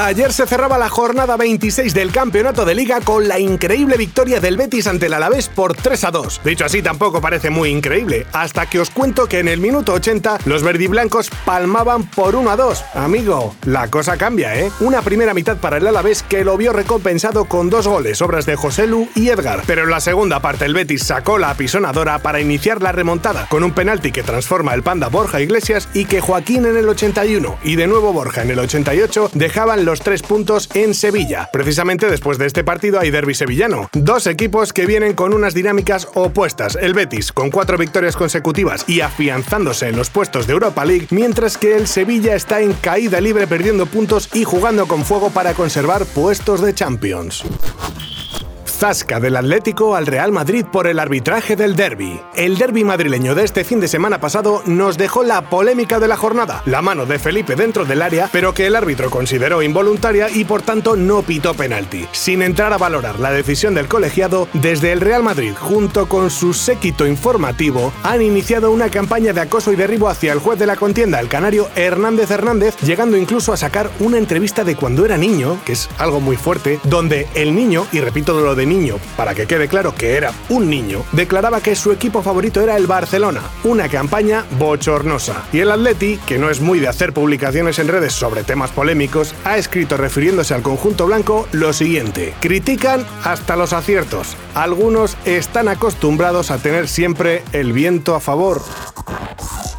Ayer se cerraba la jornada 26 del campeonato de liga con la increíble victoria del Betis ante el Alavés por 3 a 2. Dicho así, tampoco parece muy increíble, hasta que os cuento que en el minuto 80 los verdiblancos palmaban por 1 a 2. Amigo, la cosa cambia, ¿eh? Una primera mitad para el Alavés que lo vio recompensado con dos goles, obras de José Lu y Edgar. Pero en la segunda parte el Betis sacó la apisonadora para iniciar la remontada, con un penalti que transforma el panda Borja Iglesias y que Joaquín en el 81 y de nuevo Borja en el 88 dejaban los tres puntos en Sevilla. Precisamente después de este partido hay derby sevillano. Dos equipos que vienen con unas dinámicas opuestas. El Betis con cuatro victorias consecutivas y afianzándose en los puestos de Europa League, mientras que el Sevilla está en caída libre perdiendo puntos y jugando con fuego para conservar puestos de Champions. Zasca del Atlético al Real Madrid por el arbitraje del derby. El derby madrileño de este fin de semana pasado nos dejó la polémica de la jornada, la mano de Felipe dentro del área, pero que el árbitro consideró involuntaria y por tanto no pitó penalti. Sin entrar a valorar la decisión del colegiado, desde el Real Madrid, junto con su séquito informativo, han iniciado una campaña de acoso y derribo hacia el juez de la contienda, el canario Hernández Hernández, llegando incluso a sacar una entrevista de cuando era niño, que es algo muy fuerte, donde el niño, y repito lo de niño, para que quede claro que era un niño, declaraba que su equipo favorito era el Barcelona, una campaña bochornosa. Y el Atleti, que no es muy de hacer publicaciones en redes sobre temas polémicos, ha escrito refiriéndose al conjunto blanco lo siguiente: critican hasta los aciertos. Algunos están acostumbrados a tener siempre el viento a favor.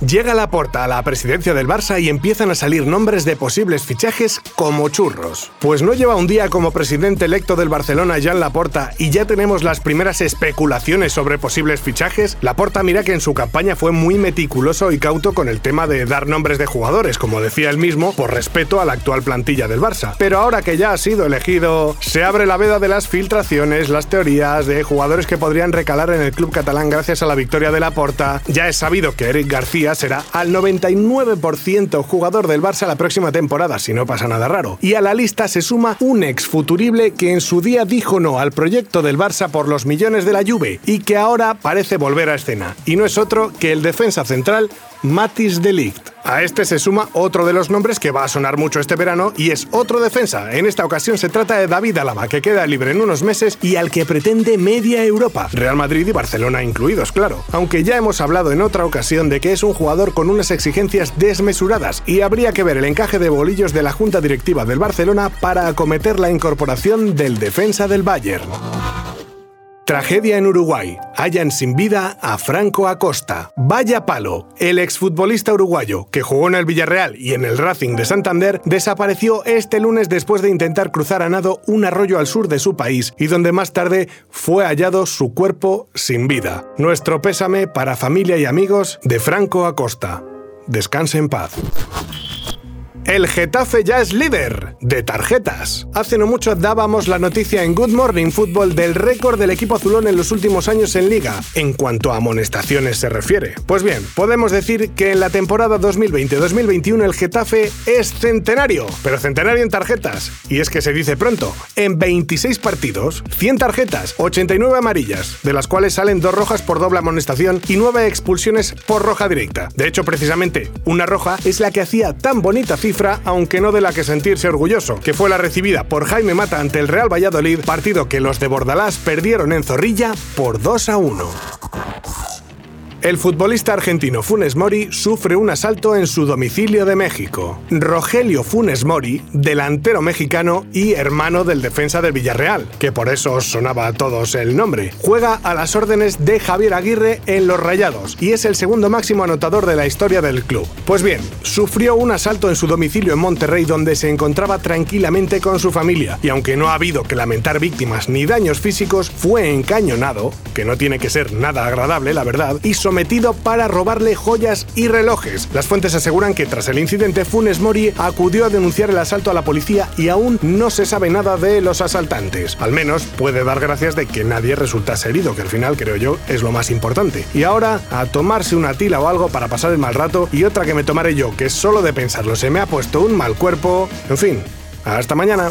Llega la porta a la presidencia del Barça y empiezan a salir nombres de posibles fichajes como churros. Pues no lleva un día como presidente electo del Barcelona Jan Laporta y ya tenemos las primeras especulaciones sobre posibles fichajes. Laporta mira que en su campaña fue muy meticuloso y cauto con el tema de dar nombres de jugadores, como decía él mismo, por respeto a la actual plantilla del Barça. Pero ahora que ya ha sido elegido, se abre la veda de las filtraciones, las teorías de jugadores que podrían recalar en el club catalán gracias a la victoria de Laporta. Ya es sabido que Eric García será al 99% jugador del Barça la próxima temporada, si no pasa nada raro. Y a la lista se suma un ex futurible que en su día dijo no al proyecto del Barça por los millones de la Juve y que ahora parece volver a escena. Y no es otro que el defensa central Matis de Ligt. A este se suma otro de los nombres que va a sonar mucho este verano y es otro defensa. En esta ocasión se trata de David Alaba, que queda libre en unos meses y al que pretende media Europa, Real Madrid y Barcelona incluidos, claro. Aunque ya hemos hablado en otra ocasión de que es un jugador con unas exigencias desmesuradas y habría que ver el encaje de bolillos de la junta directiva del Barcelona para acometer la incorporación del defensa del Bayern. Tragedia en Uruguay. Hallan sin vida a Franco Acosta. Vaya palo. El exfutbolista uruguayo, que jugó en el Villarreal y en el Racing de Santander, desapareció este lunes después de intentar cruzar a nado un arroyo al sur de su país y donde más tarde fue hallado su cuerpo sin vida. Nuestro pésame para familia y amigos de Franco Acosta. Descanse en paz. El Getafe ya es líder de tarjetas. Hace no mucho dábamos la noticia en Good Morning Football del récord del equipo azulón en los últimos años en liga, en cuanto a amonestaciones se refiere. Pues bien, podemos decir que en la temporada 2020-2021 el Getafe es centenario, pero centenario en tarjetas. Y es que se dice pronto, en 26 partidos, 100 tarjetas, 89 amarillas, de las cuales salen dos rojas por doble amonestación y 9 expulsiones por roja directa. De hecho, precisamente, una roja es la que hacía tan bonita aunque no de la que sentirse orgulloso, que fue la recibida por Jaime Mata ante el Real Valladolid, partido que los de Bordalás perdieron en Zorrilla por 2 a 1. El futbolista argentino Funes Mori sufre un asalto en su domicilio de México. Rogelio Funes Mori, delantero mexicano y hermano del defensa del Villarreal, que por eso sonaba a todos el nombre, juega a las órdenes de Javier Aguirre en Los Rayados y es el segundo máximo anotador de la historia del club. Pues bien, sufrió un asalto en su domicilio en Monterrey donde se encontraba tranquilamente con su familia y aunque no ha habido que lamentar víctimas ni daños físicos, fue encañonado, que no tiene que ser nada agradable la verdad, y sometido comprometido para robarle joyas y relojes. Las fuentes aseguran que tras el incidente Funes Mori acudió a denunciar el asalto a la policía y aún no se sabe nada de los asaltantes. Al menos puede dar gracias de que nadie resultase herido, que al final creo yo es lo más importante. Y ahora a tomarse una tila o algo para pasar el mal rato y otra que me tomaré yo, que solo de pensarlo se me ha puesto un mal cuerpo. En fin, hasta mañana.